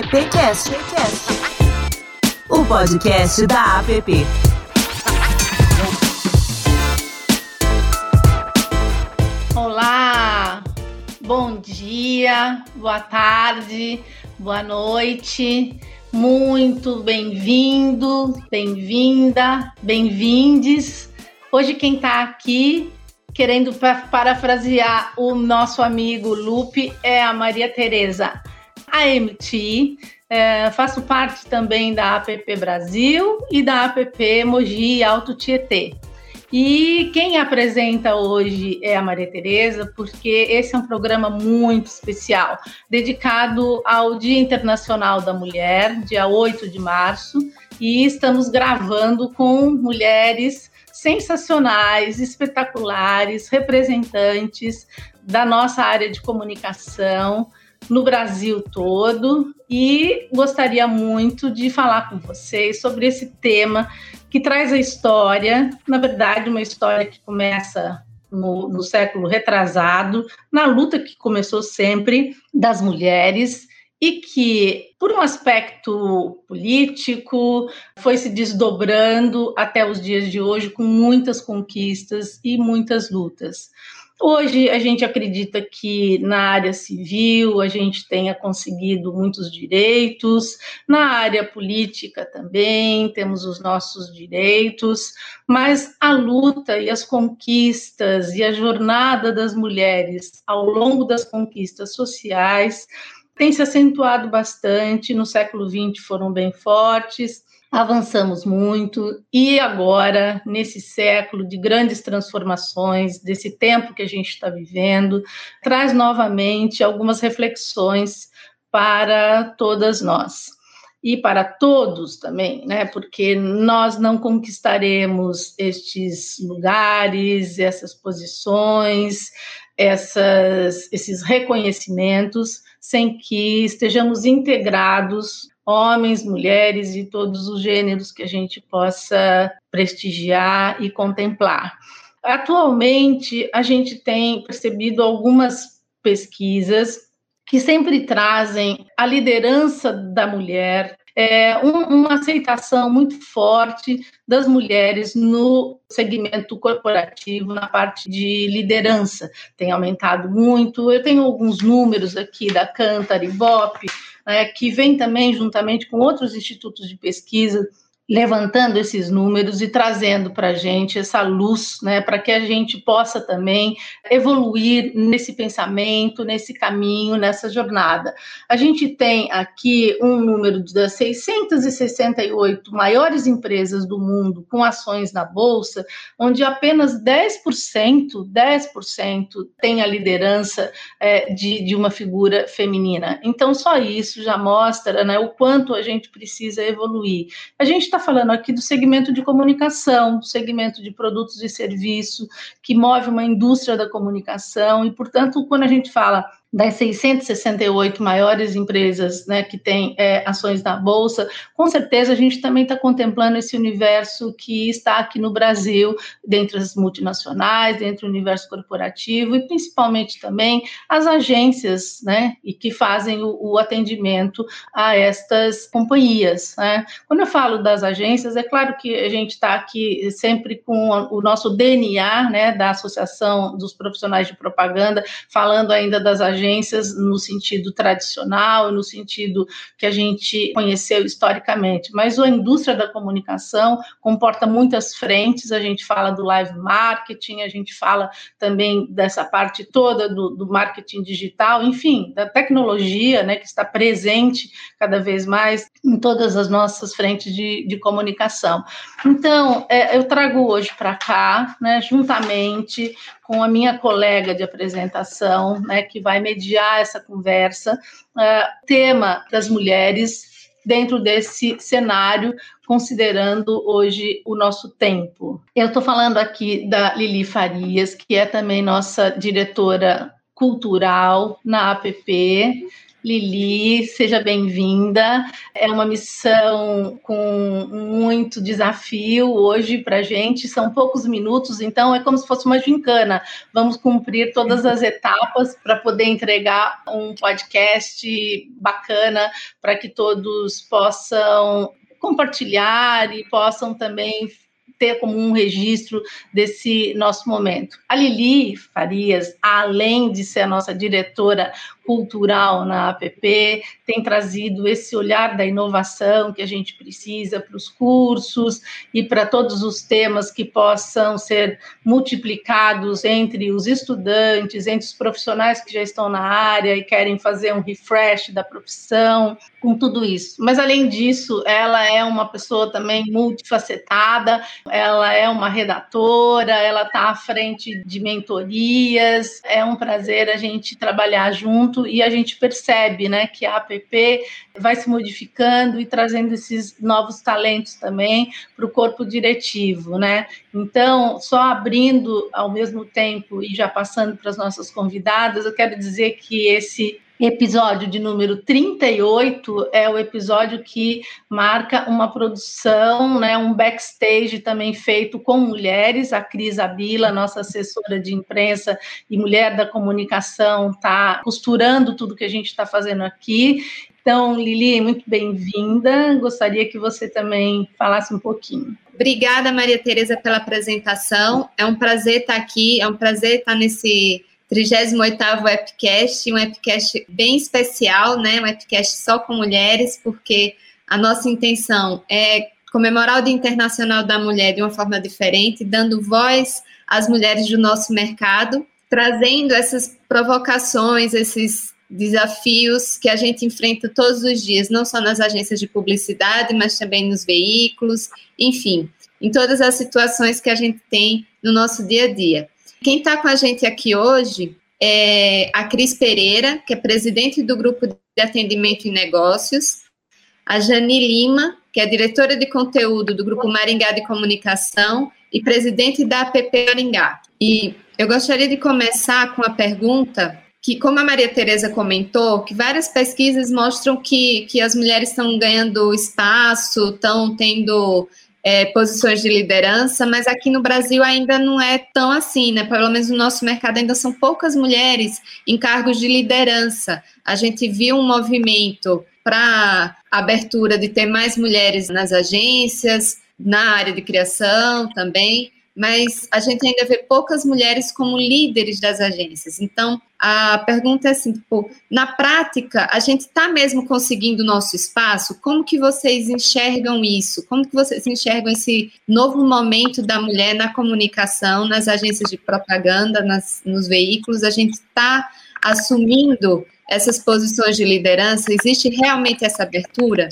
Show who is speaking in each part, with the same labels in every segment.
Speaker 1: AppCast, o podcast da App.
Speaker 2: Olá, bom dia, boa tarde, boa noite. Muito bem-vindo, bem-vinda, bem-vindes. Hoje quem está aqui querendo parafrasear o nosso amigo Lupe é a Maria Tereza AMT. É, faço parte também da APP Brasil e da APP Mogi Alto Tietê. E quem apresenta hoje é a Maria Tereza, porque esse é um programa muito especial, dedicado ao Dia Internacional da Mulher, dia 8 de março, e estamos gravando com mulheres sensacionais, espetaculares, representantes da nossa área de comunicação no Brasil todo e gostaria muito de falar com vocês sobre esse tema que traz a história, na verdade, uma história que começa no, no, século retrasado, na luta que começou sempre das mulheres e que, por um aspecto político, foi se desdobrando até os dias de hoje com muitas conquistas e muitas lutas. Hoje a gente acredita que na área civil a gente tenha conseguido muitos direitos, na área política também temos os nossos direitos, mas a luta e as conquistas e a jornada das mulheres ao longo das conquistas sociais tem se acentuado bastante, no século XX foram bem fortes, avançamos muito e agora, nesse século de grandes transformações, desse tempo que a gente está vivendo, traz novamente algumas reflexões para todas nós. E para todos também, né? Porque nós não conquistaremos estes lugares, essas posições, essas, esses reconhecimentos sem que estejamos integrados homens, mulheres e todos os gêneros que a gente possa prestigiar e contemplar. Atualmente, a gente tem percebido algumas pesquisas que sempre trazem a liderança da mulher, é, um, uma aceitação muito forte das mulheres no segmento corporativo, na parte de liderança. Tem aumentado muito. Eu tenho alguns números aqui da Cantar, Ibope, né, que vem também juntamente com outros institutos de pesquisa levantando esses números e trazendo para a gente essa luz, né, para que a gente possa também evoluir nesse pensamento, nesse caminho, nessa jornada. A gente tem aqui um número das 668 maiores empresas do mundo com ações na bolsa, onde apenas 10%, 10% tem a liderança é, de, de uma figura feminina. Então, só isso já mostra né, o quanto a gente precisa evoluir. A gente está falando aqui do segmento de comunicação, segmento de produtos e serviços, que move uma indústria da comunicação, e, portanto, quando a gente fala das 668 maiores empresas né, que têm é, ações na Bolsa, com certeza a gente também está contemplando esse universo que está aqui no Brasil, dentre as multinacionais, dentro do universo corporativo e principalmente também as agências né, e que fazem o, o atendimento a estas companhias. Né. Quando eu falo das agências, é claro que a gente está aqui sempre com o nosso DNA né, da Associação dos Profissionais de Propaganda, falando ainda das agências agências no sentido tradicional, no sentido que a gente conheceu historicamente, mas a indústria da comunicação comporta muitas frentes, a gente fala do live marketing, a gente fala também dessa parte toda do, do marketing digital, enfim, da tecnologia, né, que está presente cada vez mais em todas as nossas frentes de, de comunicação. Então, é, eu trago hoje para cá, né, juntamente com a minha colega de apresentação, né, que vai mediar essa conversa, uh, tema das mulheres dentro desse cenário, considerando hoje o nosso tempo. Eu estou falando aqui da Lili Farias, que é também nossa diretora cultural na APP, Lili, seja bem-vinda. É uma missão com muito desafio hoje para a gente. São poucos minutos, então é como se fosse uma gincana. Vamos cumprir todas as etapas para poder entregar um podcast bacana para que todos possam compartilhar e possam também ter como um registro desse nosso momento. A Lili Farias, além de ser a nossa diretora cultural na APP, tem trazido esse olhar da inovação que a gente precisa para os cursos e para todos os temas que possam ser multiplicados entre os estudantes, entre os profissionais que já estão na área e querem fazer um refresh da profissão, com tudo isso. Mas além disso, ela é uma pessoa também multifacetada, ela é uma redatora, ela está à frente de mentorias. É um prazer a gente trabalhar junto e a gente percebe né, que a APP vai se modificando e trazendo esses novos talentos também para o corpo diretivo. Né? Então, só abrindo ao mesmo tempo e já passando para as nossas convidadas, eu quero dizer que esse episódio de número 38 é o episódio que marca uma produção, né, um backstage também feito com mulheres. A Cris Abila, nossa assessora de imprensa e mulher da comunicação, está costurando tudo que a gente está fazendo aqui. Então, Lili, muito bem-vinda. Gostaria que você também falasse um pouquinho.
Speaker 3: Obrigada, Maria Tereza, pela apresentação. É um prazer estar aqui, é um prazer estar nesse 38º Epicast, um Epicast bem especial, né? Um Epicast só com mulheres, porque a nossa intenção é comemorar o Dia Internacional da Mulher de uma forma diferente, dando voz às mulheres do nosso mercado, trazendo essas provocações, esses desafios que a gente enfrenta todos os dias, não só nas agências de publicidade, mas também nos veículos, enfim, em todas as situações que a gente tem no nosso dia a dia. Quem está com a gente aqui hoje é a Cris Pereira, que é presidente do Grupo de Atendimento e Negócios, a Jani Lima, que é diretora de conteúdo do Grupo Maringá de Comunicação e presidente da APP Maringá. E eu gostaria de começar com a pergunta que, como a Maria Tereza comentou, que várias pesquisas mostram que, que as mulheres estão ganhando espaço, estão tendo é, posições de liderança, mas aqui no Brasil ainda não é tão assim, né? Pelo menos no nosso mercado ainda são poucas mulheres em cargos de liderança. A gente viu um movimento para abertura de ter mais mulheres nas agências, na área de criação também, mas a gente ainda vê poucas mulheres como líderes das agências. Então, a pergunta é assim, tipo, na prática, a gente está mesmo conseguindo o nosso espaço? Como que vocês enxergam isso? Como que vocês enxergam esse novo momento da mulher na comunicação, nas agências de propaganda, nas, nos veículos? A gente está assumindo essas posições de liderança? Existe realmente essa abertura?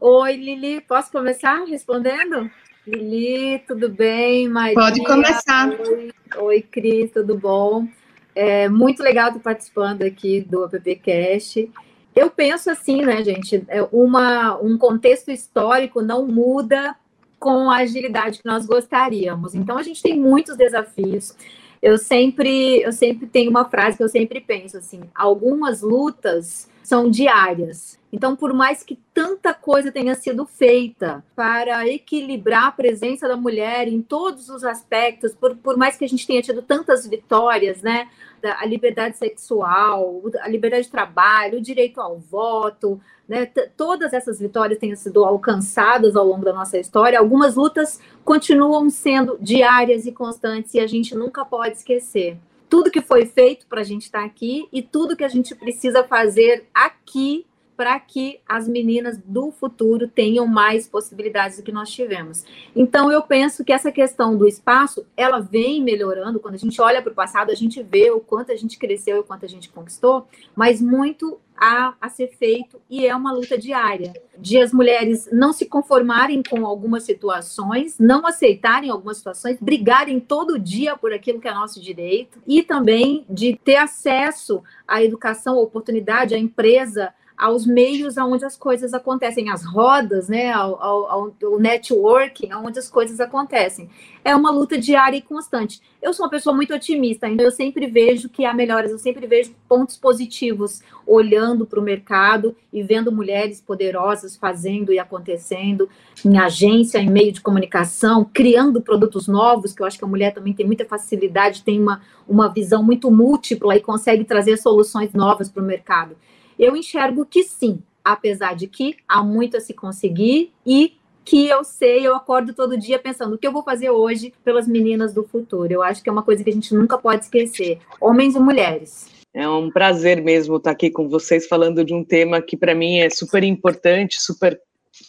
Speaker 4: Oi, Lili, posso começar respondendo? Lili, tudo bem?
Speaker 3: Maria? Pode começar.
Speaker 4: Oi, Oi Cris, tudo bom? É muito legal estar participando aqui do AppCast. Eu penso assim, né, gente? É uma, um contexto histórico não muda com a agilidade que nós gostaríamos. Então, a gente tem muitos desafios. Eu sempre, eu sempre tenho uma frase que eu sempre penso assim: algumas lutas são diárias. Então, por mais que tanta coisa tenha sido feita para equilibrar a presença da mulher em todos os aspectos, por, por mais que a gente tenha tido tantas vitórias, né? A liberdade sexual, a liberdade de trabalho, o direito ao voto, né? Todas essas vitórias tenham sido alcançadas ao longo da nossa história. Algumas lutas continuam sendo diárias e constantes e a gente nunca pode esquecer tudo que foi feito para a gente estar tá aqui e tudo que a gente precisa fazer aqui para que as meninas do futuro tenham mais possibilidades do que nós tivemos. Então eu penso que essa questão do espaço, ela vem melhorando, quando a gente olha para o passado, a gente vê o quanto a gente cresceu e o quanto a gente conquistou, mas muito a, a ser feito e é uma luta diária de as mulheres não se conformarem com algumas situações, não aceitarem algumas situações, brigarem todo dia por aquilo que é nosso direito e também de ter acesso à educação, à oportunidade, à empresa, aos meios aonde as coisas acontecem, as rodas, né, ao, ao, ao, networking, aonde as coisas acontecem. É uma luta diária e constante. Eu sou uma pessoa muito otimista, então eu sempre vejo que há melhoras, eu sempre vejo pontos positivos, olhando para o mercado e vendo mulheres poderosas fazendo e acontecendo em agência, em meio de comunicação, criando produtos novos, que eu acho que a mulher também tem muita facilidade, tem uma, uma visão muito múltipla e consegue trazer soluções novas para o mercado. Eu enxergo que sim, apesar de que há muito a se conseguir e que eu sei, eu acordo todo dia pensando o que eu vou fazer hoje pelas meninas do futuro. Eu acho que é uma coisa que a gente nunca pode esquecer, homens e mulheres.
Speaker 5: É um prazer mesmo estar aqui com vocês falando de um tema que para mim é super importante, super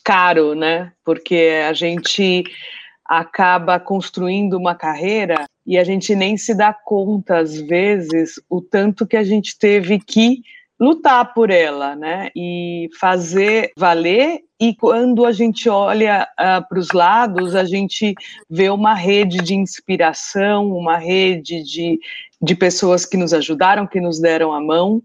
Speaker 5: caro, né? Porque a gente acaba construindo uma carreira e a gente nem se dá conta às vezes o tanto que a gente teve que lutar por ela, né? E fazer valer. E quando a gente olha uh, para os lados, a gente vê uma rede de inspiração, uma rede de, de pessoas que nos ajudaram, que nos deram a mão.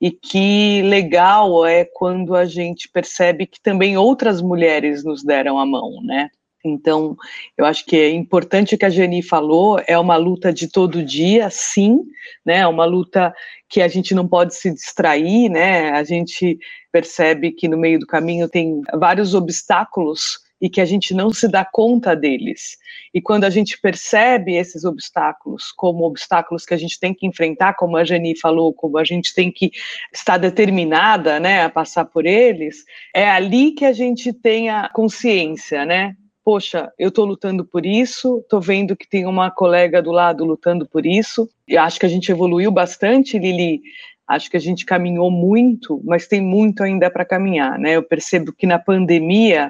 Speaker 5: E que legal é quando a gente percebe que também outras mulheres nos deram a mão, né? Então, eu acho que é importante o que a Jenny falou, é uma luta de todo dia, sim, né? É uma luta que a gente não pode se distrair, né? A gente percebe que no meio do caminho tem vários obstáculos e que a gente não se dá conta deles. E quando a gente percebe esses obstáculos como obstáculos que a gente tem que enfrentar, como a Jani falou, como a gente tem que estar determinada, né, a passar por eles, é ali que a gente tem a consciência, né, poxa, eu estou lutando por isso, estou vendo que tem uma colega do lado lutando por isso, e acho que a gente evoluiu bastante, Lili, acho que a gente caminhou muito, mas tem muito ainda para caminhar, né? Eu percebo que na pandemia,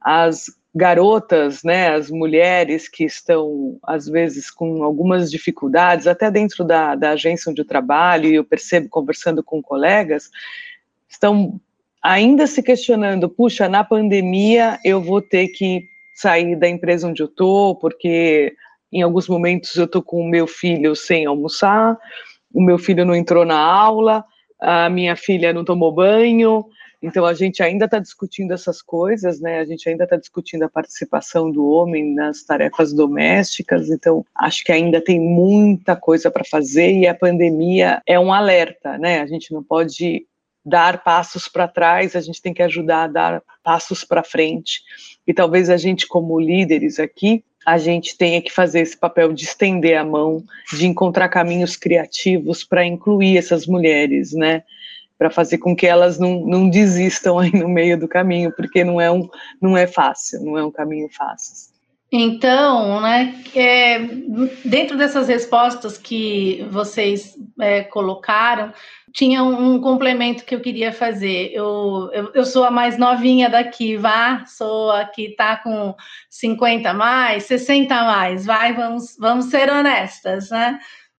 Speaker 5: as garotas, né, as mulheres que estão, às vezes, com algumas dificuldades, até dentro da, da agência onde eu trabalho, e eu percebo conversando com colegas, estão ainda se questionando, puxa, na pandemia eu vou ter que sair da empresa onde eu estou, porque em alguns momentos eu estou com o meu filho sem almoçar, o meu filho não entrou na aula, a minha filha não tomou banho, então a gente ainda está discutindo essas coisas, né? A gente ainda está discutindo a participação do homem nas tarefas domésticas. Então acho que ainda tem muita coisa para fazer e a pandemia é um alerta, né? A gente não pode dar passos para trás, a gente tem que ajudar a dar passos para frente. E talvez a gente, como líderes aqui, a gente tenha que fazer esse papel de estender a mão, de encontrar caminhos criativos para incluir essas mulheres, né? Para fazer com que elas não, não desistam aí no meio do caminho, porque não é, um, não é fácil, não é um caminho fácil.
Speaker 2: Então, né, é, dentro dessas respostas que vocês é, colocaram, tinha um, complemento que eu queria fazer. Eu, eu, eu, sou a mais novinha daqui, vá, sou a que está com 50 mais, 60 mais, vai, vamos, vamos ser honestas, né?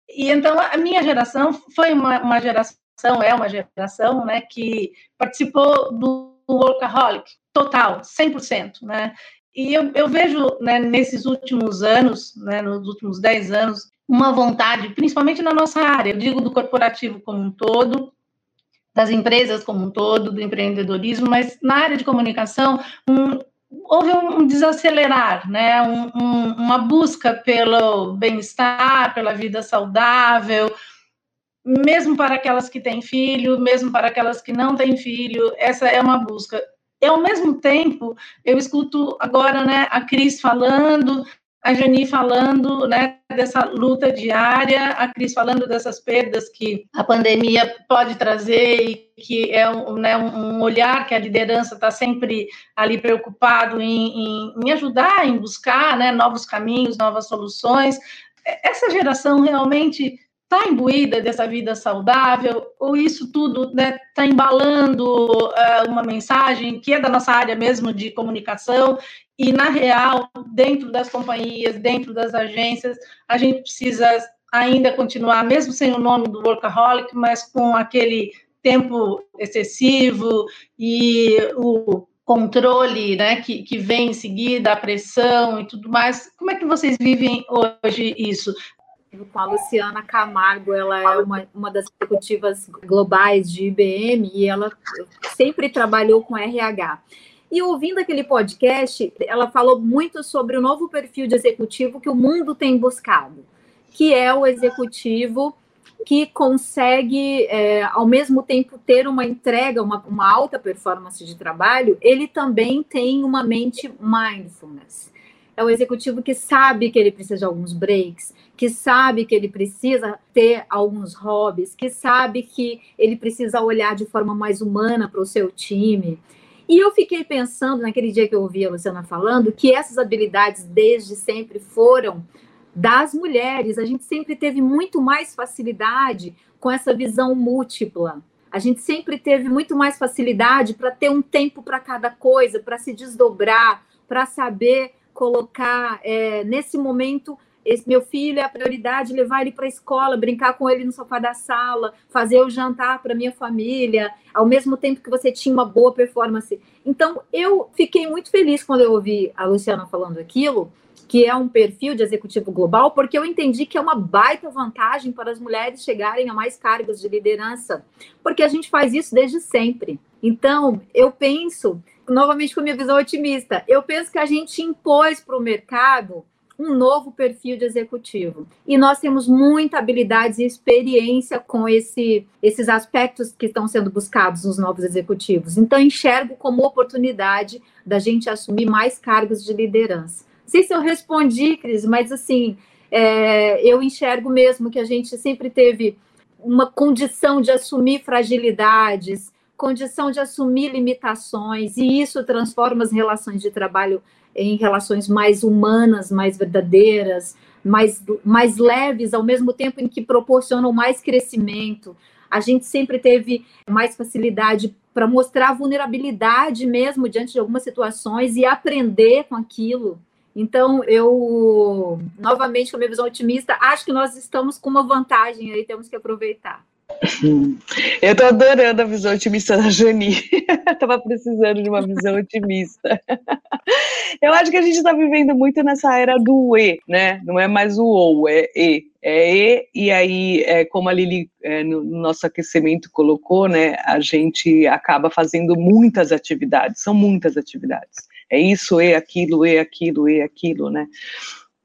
Speaker 2: E então a minha geração foi uma, uma geração, é uma geração, né, que participou do workaholic total, 100%, né? E eu, eu vejo né, nesses últimos anos, né, nos últimos 10 anos, uma vontade, principalmente na nossa área, eu digo do corporativo como um todo, das empresas como um todo, do empreendedorismo, mas na área de comunicação, um, houve um desacelerar, né? Um, um, uma busca pelo bem-estar, pela vida saudável, mesmo para aquelas que têm filho, mesmo para aquelas que não têm filho, essa é uma busca. E, ao mesmo tempo, eu escuto agora né, a Cris falando, a Jani falando né, dessa luta diária, a Cris falando dessas perdas que a pandemia pode trazer e que é um, né, um olhar que a liderança está sempre ali preocupado em, em, em, ajudar, em buscar né, novos caminhos, novas soluções. Essa geração realmente está imbuída dessa vida saudável, ou isso tudo está né, tá embalando uh, uma mensagem que é da nossa área mesmo de comunicação, e na real, dentro das companhias, dentro das agências, a gente precisa ainda continuar, mesmo sem o nome do workaholic, mas com aquele tempo excessivo e o controle né, que, que vem em seguida, a pressão e tudo mais. Como é que vocês vivem hoje isso?
Speaker 4: Com a Luciana Camargo, ela é uma, uma das executivas globais de IBM e ela sempre trabalhou com RH. E ouvindo aquele podcast, ela falou muito sobre o novo perfil de executivo que o mundo tem buscado, que é o executivo que consegue, é, ao mesmo tempo, ter uma entrega, uma, uma alta performance de trabalho, ele também tem uma mente mindfulness. É o executivo que sabe que ele precisa de alguns breaks, que sabe que ele precisa ter alguns hobbies, que sabe que ele precisa olhar de forma mais humana para o seu time. E eu fiquei pensando, naquele dia que eu ouvi a Luciana falando, que essas habilidades desde sempre foram das mulheres. A gente sempre teve muito mais facilidade com essa visão múltipla. A gente sempre teve muito mais facilidade para ter um tempo para cada coisa, para se desdobrar, para saber colocar é, nesse momento esse meu filho é a prioridade, levar ele para a escola, brincar com ele no sofá da sala, fazer o jantar para minha família, ao mesmo tempo que você tinha uma boa performance. Então, eu fiquei muito feliz quando eu ouvi a Luciana falando aquilo, que é um perfil de executivo global, porque eu entendi que é uma baita vantagem para as mulheres chegarem a mais cargos de liderança, porque a gente faz isso desde sempre. Então, eu penso, novamente com a minha visão otimista, eu penso que a gente impôs para o mercado um novo perfil de executivo. E nós temos muita habilidade e experiência com esse, esses aspectos que estão sendo buscados nos novos executivos. Então, enxergo como oportunidade da gente assumir mais cargos de liderança. Não sei se eu respondi, Cris, mas assim, é, eu enxergo mesmo que a gente sempre teve uma condição de assumir fragilidades, condição de assumir limitações, e isso transforma as relações de trabalho em relações mais humanas, mais verdadeiras, mais, mais leves, ao mesmo tempo em que proporcionam mais crescimento. A gente sempre teve mais facilidade para mostrar vulnerabilidade mesmo diante de algumas situações e aprender com aquilo. Então, eu, novamente, com a minha visão otimista, acho que nós estamos com uma vantagem aí, temos que aproveitar.
Speaker 5: Eu tô adorando a visão otimista da Jani. Tava precisando de uma visão otimista. Eu acho que a gente está vivendo muito nessa era do E, né? Não é mais o ou, é E. É E, e aí, é, como a Lili é, no nosso aquecimento colocou, né? A gente acaba fazendo muitas atividades, são muitas atividades. É isso, E, aquilo, E, aquilo, E, aquilo, né?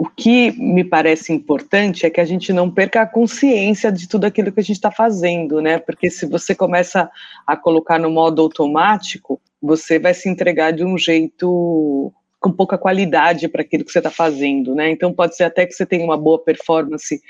Speaker 5: O que me parece importante é que a gente não perca a consciência de tudo aquilo que a gente está fazendo, né? Porque se você começa a colocar no modo automático, você vai se entregar de um jeito com pouca qualidade para aquilo que você está fazendo, né? Então pode ser até que você tenha uma boa performance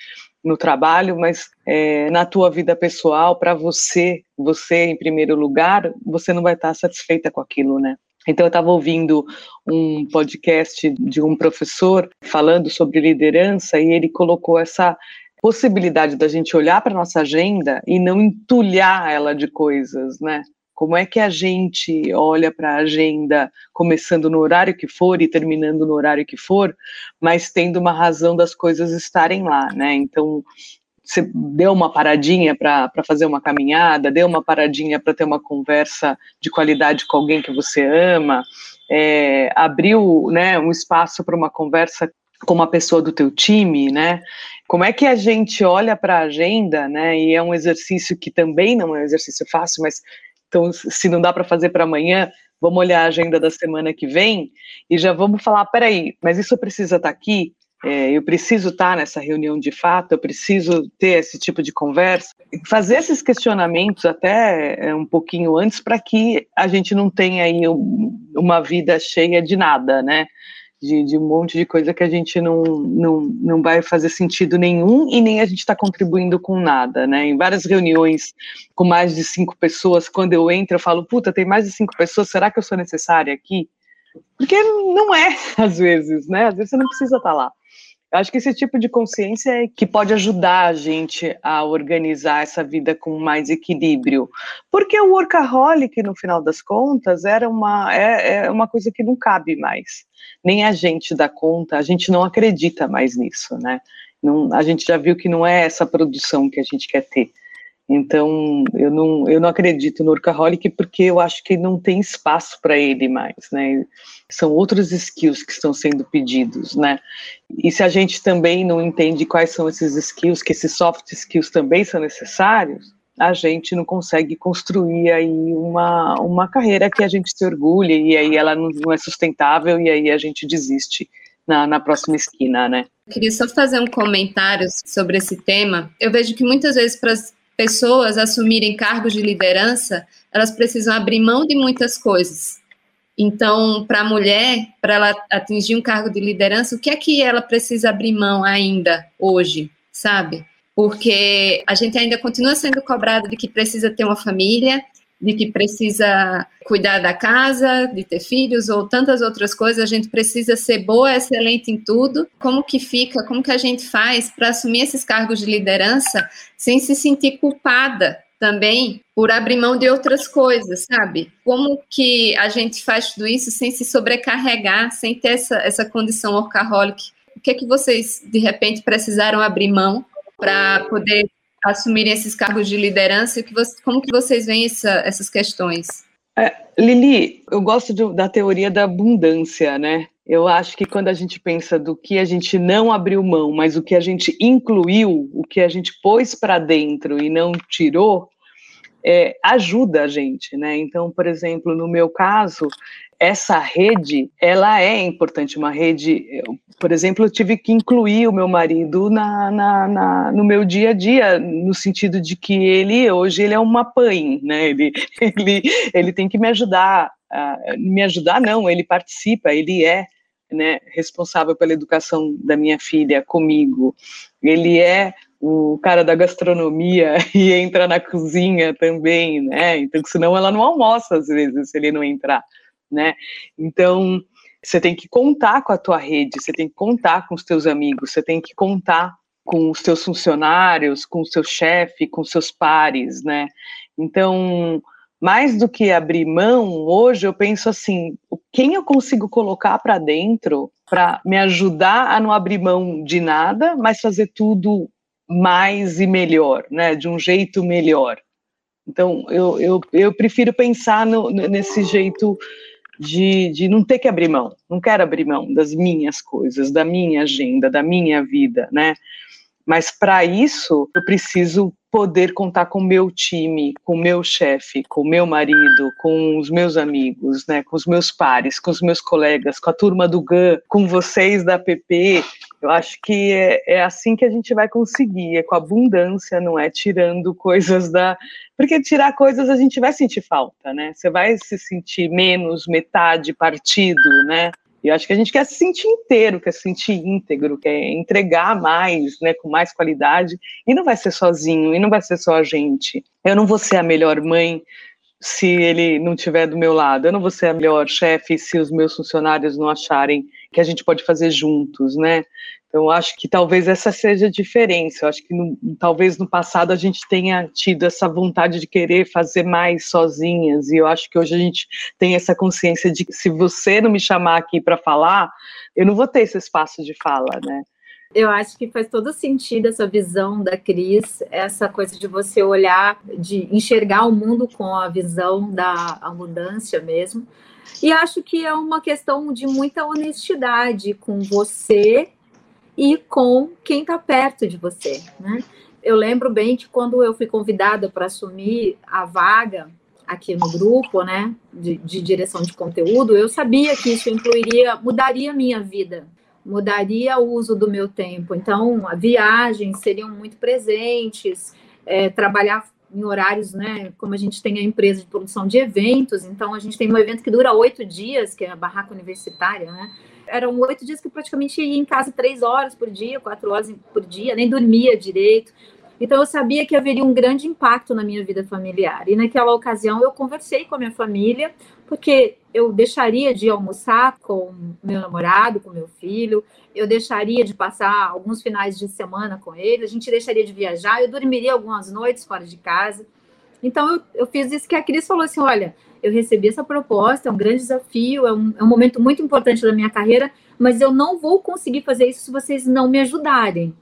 Speaker 5: no trabalho, mas é, na tua vida pessoal, para você, você em primeiro lugar, você não vai estar tá satisfeita com aquilo, né? Então, eu estava ouvindo um podcast de um professor falando sobre liderança e ele colocou essa possibilidade da gente olhar para nossa agenda e não entulhar ela de coisas, né? Como é que a gente olha para a agenda começando no horário que for e terminando no horário que for, mas tendo uma razão das coisas estarem lá, né? Então, você deu uma paradinha para fazer uma caminhada, deu uma paradinha para ter uma conversa de qualidade com alguém que você ama, é, abriu né, um espaço para uma conversa com uma pessoa do teu time, né? Como é que a gente olha para a agenda, né? E é um exercício que também não é um exercício fácil, mas então se não dá para fazer para amanhã, vamos olhar a agenda da semana que vem e já vamos falar, peraí, mas isso precisa estar tá aqui? É, eu preciso estar nessa reunião de fato, eu preciso ter esse tipo de conversa, fazer esses questionamentos até é, um pouquinho antes para que a gente não tenha aí uma vida cheia de nada, né? De, de, um monte de coisa que a gente não, não, não vai fazer sentido nenhum e nem a gente está contribuindo com nada, né? Em várias reuniões com mais de cinco pessoas, quando eu entro, eu falo, puta, tem mais de cinco pessoas, será que eu sou necessária aqui? Porque não é, às vezes, né? Às vezes você não precisa estar tá lá. Eu acho que esse tipo de consciência é que pode ajudar a gente a organizar essa vida com mais equilíbrio. Porque o workaholic, no final das contas, era uma, é, é uma coisa que não cabe mais. Nem a gente dá conta, a gente não acredita mais nisso, né? Não, a gente já viu que não é essa produção que a gente quer ter. Então, eu não, eu não acredito no workaholic porque eu acho que não tem espaço para ele mais, né? São outros skills que estão sendo pedidos, né? E se a gente também não entende quais são esses skills, que esses soft skills também são necessários, a gente não consegue construir aí uma, uma carreira que a gente se orgulhe e aí ela não, não é sustentável e aí a gente desiste na, na próxima esquina, né?
Speaker 3: Eu queria só fazer um comentário sobre esse tema. Eu vejo que muitas vezes para as pessoas assumirem cargos de liderança, elas precisam abrir mão de muitas coisas. Então, para a mulher, para ela atingir um cargo de liderança, o que é que ela precisa abrir mão ainda hoje, sabe? Porque a gente ainda continua sendo cobrado de que precisa ter uma família, de que precisa cuidar da casa, de ter filhos ou tantas outras coisas, a gente precisa ser boa, excelente em tudo. Como que fica, como que a gente faz para assumir esses cargos de liderança sem se sentir culpada também por abrir mão de outras coisas, sabe? Como que a gente faz tudo isso sem se sobrecarregar, sem ter essa, essa condição workaholic? O que é que vocês, de repente, precisaram abrir mão para poder assumirem esses cargos de liderança? Que você, como que vocês veem essa, essas questões?
Speaker 5: É, Lili, eu gosto de, da teoria da abundância, né? Eu acho que quando a gente pensa do que a gente não abriu mão, mas o que a gente incluiu, o que a gente pôs para dentro e não tirou, é, ajuda a gente, né? Então, por exemplo, no meu caso, essa rede, ela é importante, uma rede, eu, por exemplo, eu tive que incluir o meu marido na, na, na, no meu dia a dia, no sentido de que ele, hoje, ele é uma pãe, né, ele, ele, ele tem que me ajudar, me ajudar não, ele participa, ele é, né, responsável pela educação da minha filha comigo, ele é o cara da gastronomia e entra na cozinha também, né, então senão ela não almoça às vezes se ele não entrar, né? Então, você tem que contar com a tua rede, você tem que contar com os teus amigos, você tem que contar com os teus funcionários, com o seu chefe, com seus pares, né? Então, mais do que abrir mão, hoje eu penso assim, quem eu consigo colocar para dentro para me ajudar a não abrir mão de nada, mas fazer tudo mais e melhor, né? De um jeito melhor. Então, eu, eu, eu prefiro pensar no, nesse jeito de, de não ter que abrir mão, não quero abrir mão das minhas coisas, da minha agenda, da minha vida, né? Mas para isso eu preciso poder contar com o meu time, com o meu chefe, com o meu marido, com os meus amigos, né, com os meus pares, com os meus colegas, com a turma do GAN, com vocês da PP. Eu acho que é, é assim que a gente vai conseguir, é com abundância, não é tirando coisas da. Porque tirar coisas a gente vai sentir falta, né? Você vai se sentir menos, metade, partido, né? E acho que a gente quer se sentir inteiro, quer se sentir íntegro, quer entregar mais, né, com mais qualidade, e não vai ser sozinho, e não vai ser só a gente. Eu não vou ser a melhor mãe se ele não estiver do meu lado, eu não vou ser a melhor chefe se os meus funcionários não acharem que a gente pode fazer juntos, né? Então, acho que talvez essa seja a diferença. Eu acho que no, talvez no passado a gente tenha tido essa vontade de querer fazer mais sozinhas, e eu acho que hoje a gente tem essa consciência de que se você não me chamar aqui para falar, eu não vou ter esse espaço de fala, né?
Speaker 4: Eu acho que faz todo sentido essa visão da Cris, essa coisa de você olhar, de enxergar o mundo com a visão da abundância mesmo. E acho que é uma questão de muita honestidade com você e com quem está perto de você, né? Eu lembro bem que quando eu fui convidada para assumir a vaga aqui no grupo, né, de, de, direção de conteúdo, eu sabia que isso incluiria, mudaria a minha vida, mudaria o uso do meu tempo. Então, viagens seriam muito presentes, é, trabalhar em horários, né, como a gente tem a empresa de produção de eventos, então a gente tem um evento que dura oito dias, que é a barraca universitária, né, eram oito dias que praticamente ia em casa três horas por dia, quatro horas por dia, nem dormia direito. Então eu sabia que haveria um grande impacto na minha vida familiar. E naquela ocasião eu conversei com a minha família, porque eu deixaria de almoçar com meu namorado, com meu filho, eu deixaria de passar alguns finais de semana com ele, a gente deixaria de viajar, eu dormiria algumas noites fora de casa. Então eu, eu fiz isso que a Cris falou assim: olha, eu recebi essa proposta, é um grande desafio, é um, é um momento muito importante da minha carreira, mas eu não vou conseguir fazer isso se vocês não me ajudarem.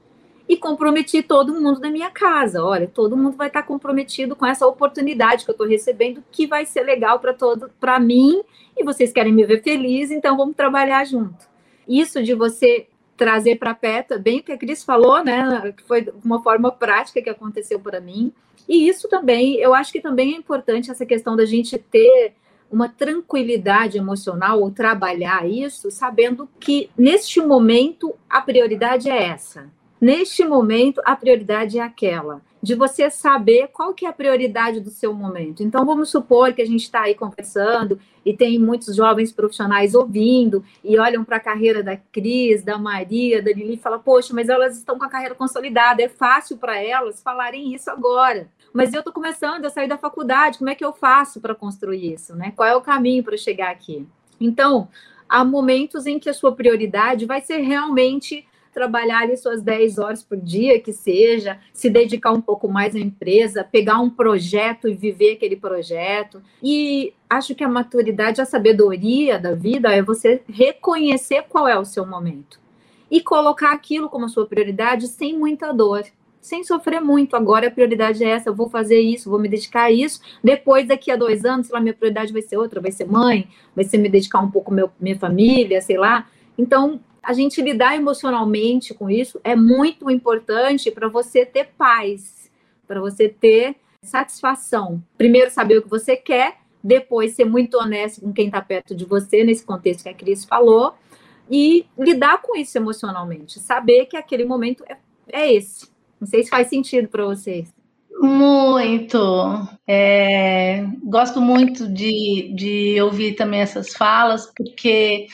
Speaker 4: e comprometi todo mundo da minha casa. Olha, todo mundo vai estar comprometido com essa oportunidade que eu estou recebendo, que vai ser legal para todo, para mim, e vocês querem me ver feliz, então vamos trabalhar junto. Isso de você trazer para perto, bem o que a Cris falou, né? Foi uma forma prática que aconteceu para mim. E isso também, eu acho que também é importante essa questão da gente ter uma tranquilidade emocional ou trabalhar isso, sabendo que neste momento a prioridade é essa. Neste momento a prioridade é aquela de você saber qual que é a prioridade do seu momento. Então, vamos supor que a gente está aí conversando e tem muitos jovens profissionais ouvindo e olham para a carreira da Cris, da Maria, da Lili e falam, poxa, mas elas estão com a carreira consolidada, é fácil para elas falarem isso agora. Mas eu estou começando a sair da faculdade, como é que eu faço para construir isso? Né? Qual é o caminho para chegar aqui? Então, há momentos em que a sua prioridade vai ser realmente trabalhar ali suas 10 horas por dia, que seja, se dedicar um pouco mais à empresa, pegar um projeto e viver aquele projeto. E acho que a maturidade, a sabedoria da vida é você reconhecer qual é o seu momento e colocar aquilo como sua prioridade sem muita dor sem sofrer muito. Agora a prioridade é essa, eu vou fazer isso, vou me dedicar a isso. Depois, daqui a dois anos, sei lá, minha prioridade vai ser outra, vai ser mãe, vai ser me dedicar um pouco à minha família, sei lá. Então, a gente lidar emocionalmente com isso é muito importante para você ter paz, para você ter satisfação. Primeiro, saber o que você quer, depois, ser muito honesto com quem está perto de você, nesse contexto que a Cris falou, e lidar com isso emocionalmente. Saber que aquele momento é, é esse. Não sei se faz sentido para vocês.
Speaker 2: Muito. É, gosto muito de, de ouvir também essas falas, porque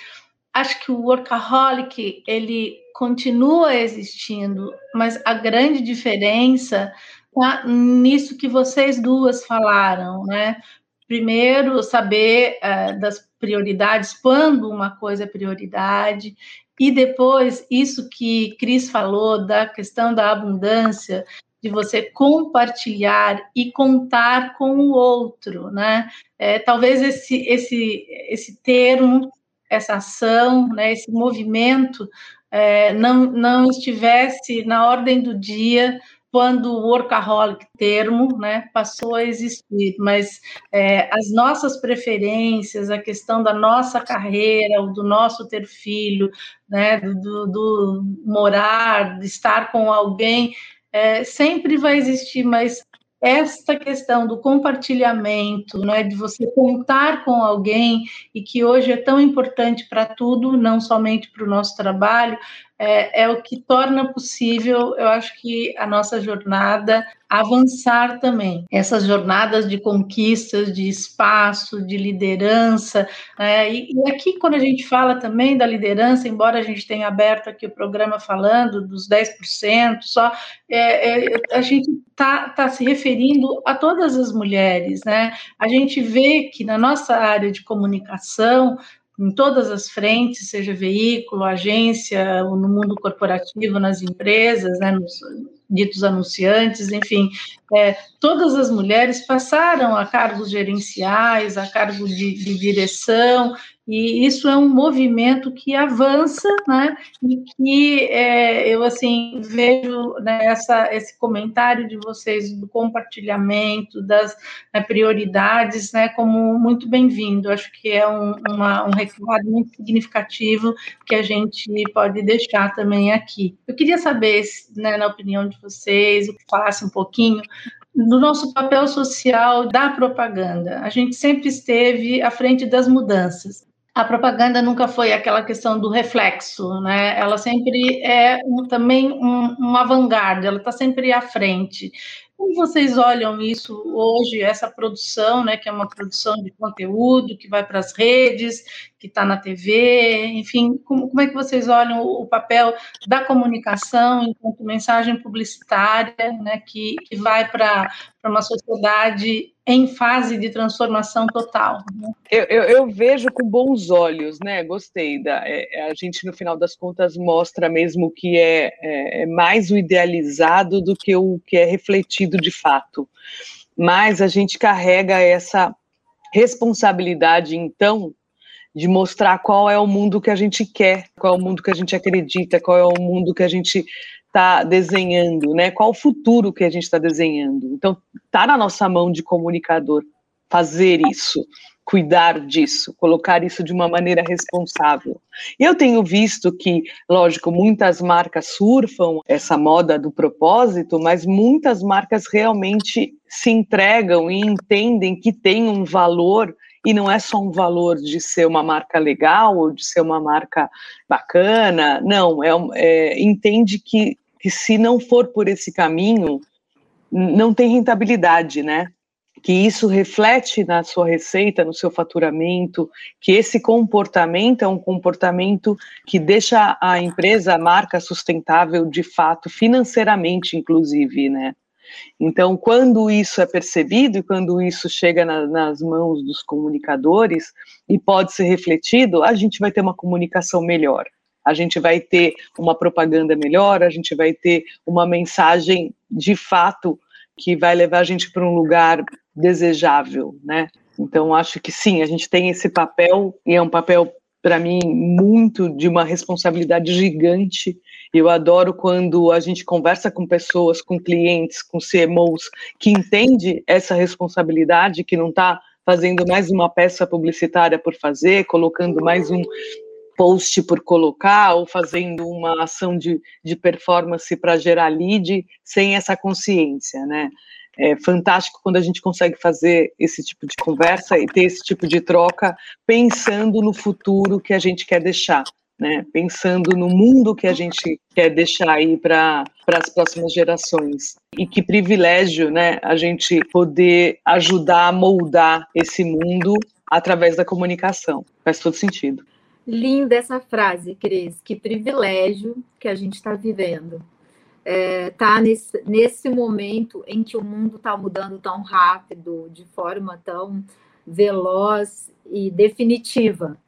Speaker 2: acho que o workaholic ele continua existindo, mas a grande diferença tá nisso que vocês duas falaram, né? Primeiro, saber uh, das prioridades, quando uma coisa é prioridade, e depois, isso que Cris falou da questão da abundância, de você compartilhar e contar com o outro, né? É, talvez esse, esse, esse termo essa ação, né, esse movimento é, não, não estivesse na ordem do dia quando o workaholic termo né, passou a existir, mas é, as nossas preferências, a questão da nossa carreira, do nosso ter filho, né, do, do morar, de estar com alguém, é, sempre vai existir, mas esta questão do compartilhamento, né, de você contar com alguém e que hoje é tão importante para tudo, não somente para o nosso trabalho, é, é, o que torna possível, eu acho que a nossa jornada avançar também. Essas jornadas de conquistas, de espaço, de liderança. É, e, e, aqui, quando a gente fala também da liderança, embora a gente tenha aberto aqui o programa falando dos 10%, só é, é, a gente está tá se referindo a todas as mulheres. Né? A gente vê que na nossa área de comunicação, em todas as frentes, seja veículo, agência, no mundo corporativo, nas empresas, né, nos ditos anunciantes, enfim, é, todas as mulheres passaram a cargos gerenciais, a cargo de, de direção, e isso é um movimento que avança, né? E que é, eu assim vejo né, essa, esse comentário de vocês do compartilhamento das né, prioridades, né, como muito bem-vindo. Acho que é um, uma, um recado muito significativo que a gente pode deixar também aqui. Eu queria saber, né, na opinião de vocês, falasse um pouquinho do nosso papel social da propaganda. A gente sempre esteve à frente das mudanças a propaganda nunca foi aquela questão do reflexo, né? Ela sempre é um, também um, uma vanguarda, ela está sempre à frente. Como vocês olham isso hoje, essa produção, né, que é uma produção de conteúdo que vai para as redes, que está na TV, enfim, como, como, é que vocês olham o, o, papel da comunicação enquanto mensagem publicitária, né, que, que vai para uma sociedade em fase de transformação total. Né?
Speaker 5: Eu, eu, eu, vejo com bons olhos, né? Gostei da. É, é, a gente no final das contas mostra mesmo que é, é, é, mais o idealizado do que o que é refletido de fato. Mas a gente carrega essa responsabilidade, então, de mostrar qual é o mundo que a gente quer, qual é o mundo que a gente acredita, qual é o mundo que a gente está desenhando, né? Qual o futuro que a gente está desenhando? Então, está na nossa mão de comunicador fazer isso, cuidar disso, colocar isso de uma maneira responsável. Eu tenho visto que, lógico, muitas marcas surfam essa moda do propósito, mas muitas marcas realmente se entregam e entendem que tem um valor e não é só um valor de ser uma marca legal ou de ser uma marca bacana, não, é, é entende que, que se não for por esse caminho, não tem rentabilidade, né? Que isso reflete na sua receita, no seu faturamento, que esse comportamento é um comportamento que deixa a empresa, a marca sustentável de fato, financeiramente, inclusive, né? Então, quando isso é percebido e quando isso chega na, nas mãos dos comunicadores e pode ser refletido, a gente vai ter uma comunicação melhor. A gente vai ter uma propaganda melhor, a gente vai ter uma mensagem de fato que vai levar a gente para um lugar desejável, né? Então, acho que sim, a gente tem esse papel, e é um papel, para mim, muito de uma responsabilidade gigante eu adoro quando a gente conversa com pessoas, com clientes, com CMOs, que entende essa responsabilidade, que não está fazendo mais uma peça publicitária por fazer, colocando mais um post por colocar, ou fazendo uma ação de, de performance para gerar lead, sem essa consciência, né? É fantástico quando a gente consegue fazer esse tipo de conversa e ter esse tipo de troca, pensando no futuro que a gente quer deixar né? Pensando no mundo que a gente quer deixar aí para as próximas gerações. E que privilégio, né? A gente poder ajudar a moldar esse mundo através da comunicação. Faz todo sentido.
Speaker 4: Linda essa frase, Cris. Que privilégio que a gente está vivendo. É, tá nesse, nesse momento em que o mundo está mudando tão rápido, de forma tão veloz e definitiva.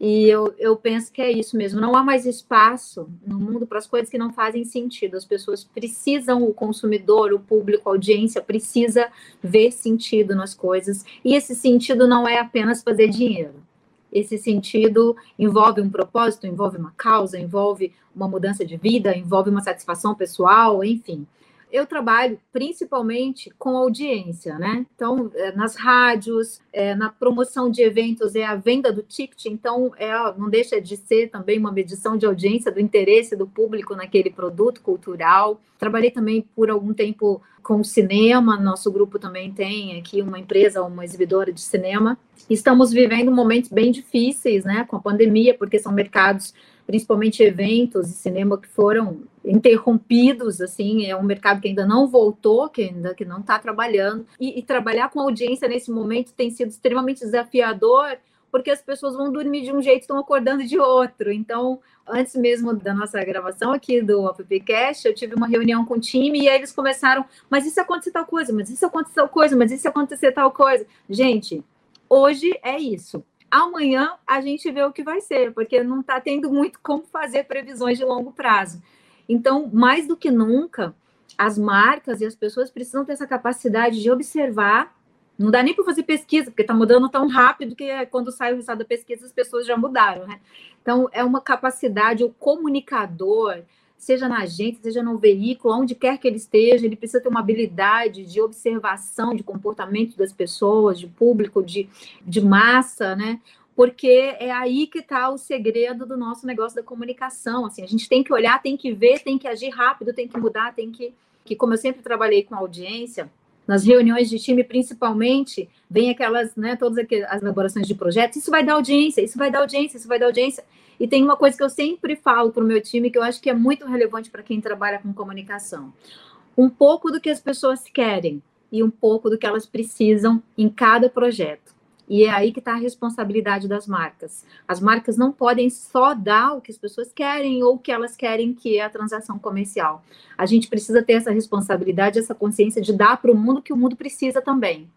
Speaker 4: E eu, eu penso que é isso mesmo. Não há mais espaço no mundo para as coisas que não fazem sentido. As pessoas precisam, o consumidor, o público, a audiência, precisa ver sentido nas coisas. E esse sentido não é apenas fazer dinheiro. Esse sentido envolve um propósito, envolve uma causa, envolve uma mudança de vida, envolve uma satisfação pessoal, enfim eu trabalho principalmente com audiência, né? Então, é, nas rádios, é, na promoção de eventos, é a venda do ticket, então é, não deixa de ser também uma medição de audiência do interesse do público naquele produto cultural. Trabalhei também por algum tempo com cinema, nosso grupo também tem aqui uma empresa, uma exibidora de cinema. Estamos vivendo momentos bem difíceis, né, com a pandemia, porque são mercados principalmente eventos e cinema que foram interrompidos, assim, é um mercado que ainda não voltou, que ainda que não está trabalhando, e, e, trabalhar com audiência nesse momento tem sido extremamente desafiador, porque as pessoas vão dormir de um jeito e estão acordando de outro. Então, antes mesmo da nossa gravação aqui do AppCast, eu tive uma reunião com o time e aí eles começaram, mas isso acontecer tal coisa, mas isso acontecer tal coisa, mas isso acontecer tal coisa. Gente, hoje é isso amanhã a gente vê o que vai ser, porque não está tendo muito como fazer previsões de longo prazo. Então, mais do que nunca, as marcas e as pessoas precisam ter essa capacidade de observar. Não dá nem para fazer pesquisa, porque está mudando tão rápido que quando sai o resultado da pesquisa as pessoas já mudaram, né? Então, é uma capacidade, o comunicador, seja na agência, seja no veículo, onde quer que ele esteja, ele precisa ter uma habilidade de observação de comportamento das pessoas, de público, de, de massa, né? Porque é aí que está o segredo do nosso negócio da comunicação. Assim, a gente tem que olhar, tem que ver, tem que agir rápido, tem que mudar, tem que. Que como eu sempre trabalhei com audiência, nas reuniões de time, principalmente, vem aquelas, né, todas as elaborações de projetos, isso vai dar audiência, isso vai dar audiência, isso vai dar audiência. E tem uma coisa que eu sempre falo para o meu time que eu acho que é muito relevante para quem trabalha com comunicação. Um pouco do que as pessoas querem e um pouco do que elas precisam em cada projeto. E é aí que está a responsabilidade das marcas. As marcas não podem só dar o que as pessoas querem ou o que elas querem, que é a transação comercial. A gente precisa ter essa responsabilidade, essa consciência de dar para o mundo que o mundo precisa também.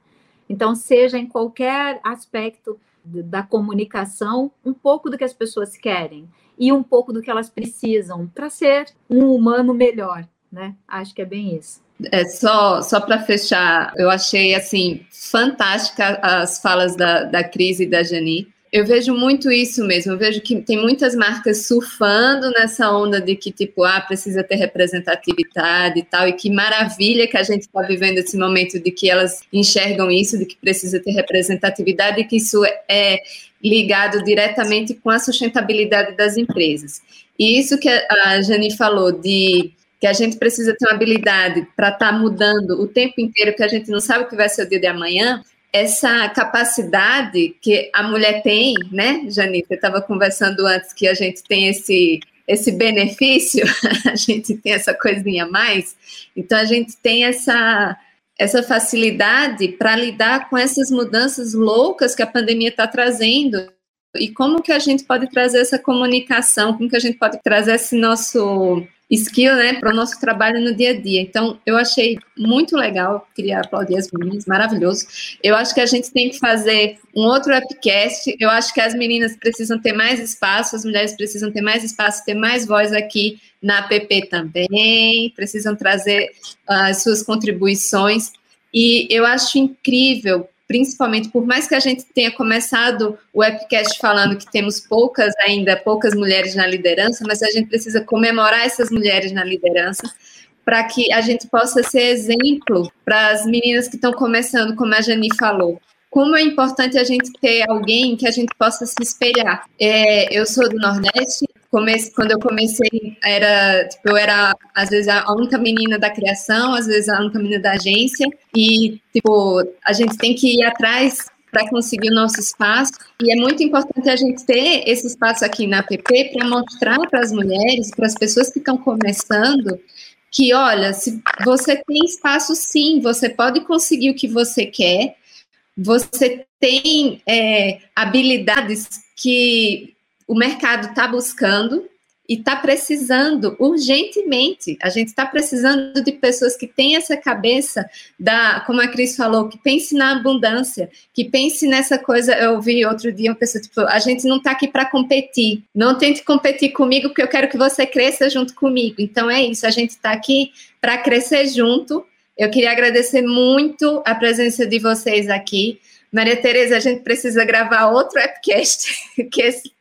Speaker 4: Então, seja em qualquer aspecto da comunicação um pouco do que as pessoas querem e um pouco do que elas precisam para ser um humano melhor, né? Acho que é bem isso.
Speaker 3: É só só para fechar, eu achei assim fantástica as falas da, da Cris e da Jani, Eu vejo muito isso mesmo. Eu vejo que tem muitas marcas surfando nessa onda de que, tipo, ah, precisa ter representatividade e tal. E que maravilha que a gente está vivendo esse momento de que elas enxergam isso, de que precisa ter representatividade e que isso é ligado diretamente com a sustentabilidade das empresas. E isso que a Jane falou de que a gente precisa ter uma habilidade para estar tá mudando o tempo inteiro, que a gente não sabe o que vai ser o dia de amanhã, essa capacidade que a mulher tem, né, Jane? Você estava conversando antes que a gente tem esse, esse benefício, a gente tem essa coisinha a mais, então a gente tem essa, essa facilidade para lidar com essas mudanças loucas que a pandemia está trazendo. E como que a gente pode trazer essa comunicação, como que a gente pode trazer esse nosso skill, né, para o nosso trabalho no dia a dia. Então, eu achei muito legal, queria aplaudir as meninas, maravilhoso. Eu acho que a gente tem que fazer um outro upcast. Eu acho que as meninas precisam ter mais espaço, as mulheres precisam ter mais espaço, ter mais voz aqui na app também, precisam trazer as suas contribuições. E eu acho incrível principalmente, por mais que a gente tenha começado o webcast falando que temos poucas ainda, poucas mulheres na liderança, mas a gente precisa comemorar essas mulheres na liderança para que a gente possa ser exemplo para as meninas que estão começando, como a Jani falou. Como é importante a gente ter alguém que a gente possa se espelhar. É, eu sou do Nordeste comece, quando eu comecei, era, tipo, eu era, às vezes, a única menina da criação, às vezes, a única menina da agência, e, tipo, a gente tem que ir atrás para conseguir o nosso espaço, e é muito importante a gente ter esse espaço aqui na app para mostrar para as mulheres, para as pessoas que estão começando, que, olha, se você tem espaço sim, você pode conseguir o que você quer, você tem é, habilidades que o mercado está buscando e está precisando urgentemente. A gente está precisando de pessoas que têm essa cabeça da, como a Cris falou, que pense na abundância, que pense nessa coisa. Eu ouvi outro dia uma pessoa tipo, a gente não está aqui para competir. Não tente competir comigo, porque eu quero que você cresça junto comigo. Então é isso. A gente está aqui para crescer junto. Eu queria agradecer muito a presença de vocês aqui. Maria Tereza, a gente precisa gravar outro webcast, que esse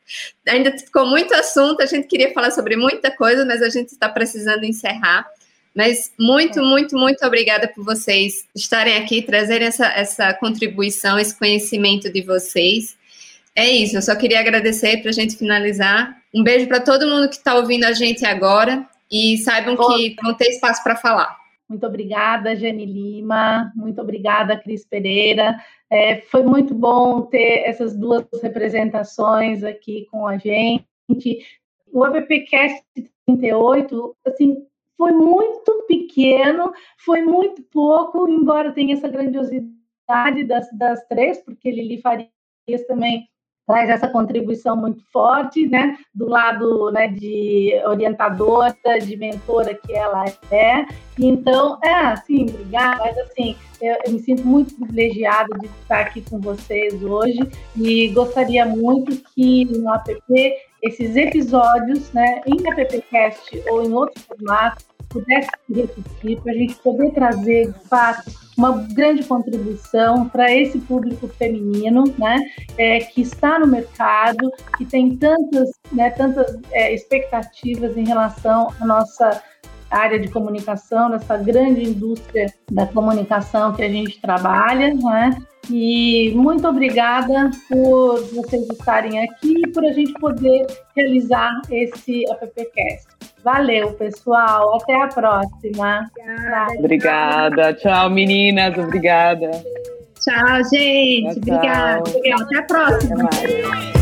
Speaker 3: Ainda ficou muito assunto, a gente queria falar sobre muita coisa, mas a gente está precisando encerrar. Mas muito, é. muito, muito obrigada por vocês estarem aqui, trazerem essa, essa contribuição, esse conhecimento de vocês. É isso, eu só queria agradecer para a gente finalizar. Um beijo para todo mundo que está ouvindo a gente agora e saibam que vão ter espaço para falar.
Speaker 2: Muito obrigada, Jane Lima. Muito obrigada, Cris Pereira. É, foi muito bom ter essas duas representações aqui com a gente. O ABPcast 38, assim, foi muito pequeno, foi muito pouco, embora tenha essa grandiosidade das, das três, porque Lili Farias também traz essa contribuição muito forte, né, do lado né, de orientadora, de mentora que ela é. Então, é assim, obrigada, mas assim, eu, eu, me sinto muito privilegiada de estar aqui com vocês hoje e gostaria muito que no app esses episódios, né, em AppCast ou em outro formato, pudesse se repetir para a gente poder trazer, de fato, uma grande contribuição para esse público feminino, né, é, que está no mercado, que tem tantas, né, tantas é, expectativas em relação à nossa área de comunicação, nessa grande indústria da comunicação que a gente trabalha, né? E muito obrigada por vocês estarem aqui e por a gente poder realizar esse AppCast. Valeu, pessoal. Até a próxima.
Speaker 5: Obrigada. Obrigada. Tchau, meninas. Obrigada.
Speaker 3: Tchau, gente. Tchau, Obrigada. Até a próxima.